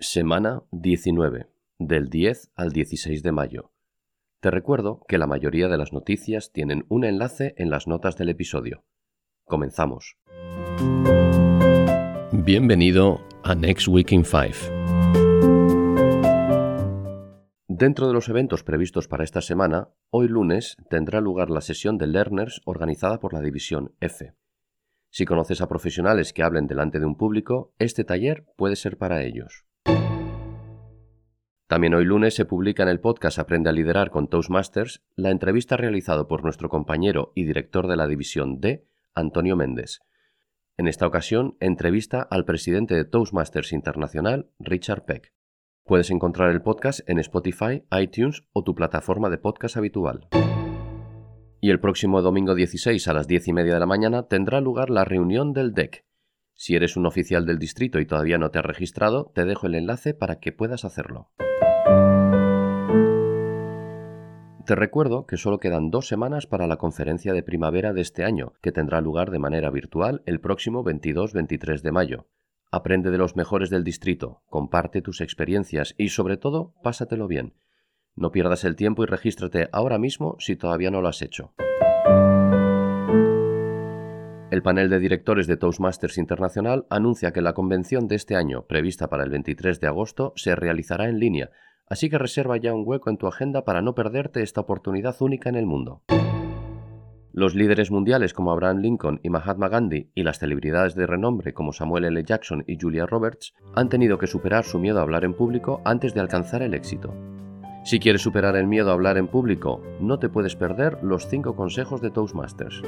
Semana 19, del 10 al 16 de mayo. Te recuerdo que la mayoría de las noticias tienen un enlace en las notas del episodio. Comenzamos. Bienvenido a Next Week in 5. Dentro de los eventos previstos para esta semana, hoy lunes tendrá lugar la sesión de Learners organizada por la División F. Si conoces a profesionales que hablen delante de un público, este taller puede ser para ellos. También hoy lunes se publica en el podcast Aprende a liderar con Toastmasters la entrevista realizada por nuestro compañero y director de la división D, Antonio Méndez. En esta ocasión, entrevista al presidente de Toastmasters Internacional, Richard Peck. Puedes encontrar el podcast en Spotify, iTunes o tu plataforma de podcast habitual. Y el próximo domingo 16 a las 10 y media de la mañana tendrá lugar la reunión del DEC. Si eres un oficial del distrito y todavía no te has registrado, te dejo el enlace para que puedas hacerlo. Te recuerdo que solo quedan dos semanas para la conferencia de primavera de este año, que tendrá lugar de manera virtual el próximo 22-23 de mayo. Aprende de los mejores del distrito, comparte tus experiencias y sobre todo, pásatelo bien. No pierdas el tiempo y regístrate ahora mismo si todavía no lo has hecho. El panel de directores de Toastmasters Internacional anuncia que la convención de este año, prevista para el 23 de agosto, se realizará en línea, así que reserva ya un hueco en tu agenda para no perderte esta oportunidad única en el mundo. Los líderes mundiales como Abraham Lincoln y Mahatma Gandhi y las celebridades de renombre como Samuel L. Jackson y Julia Roberts han tenido que superar su miedo a hablar en público antes de alcanzar el éxito. Si quieres superar el miedo a hablar en público, no te puedes perder los 5 consejos de Toastmasters.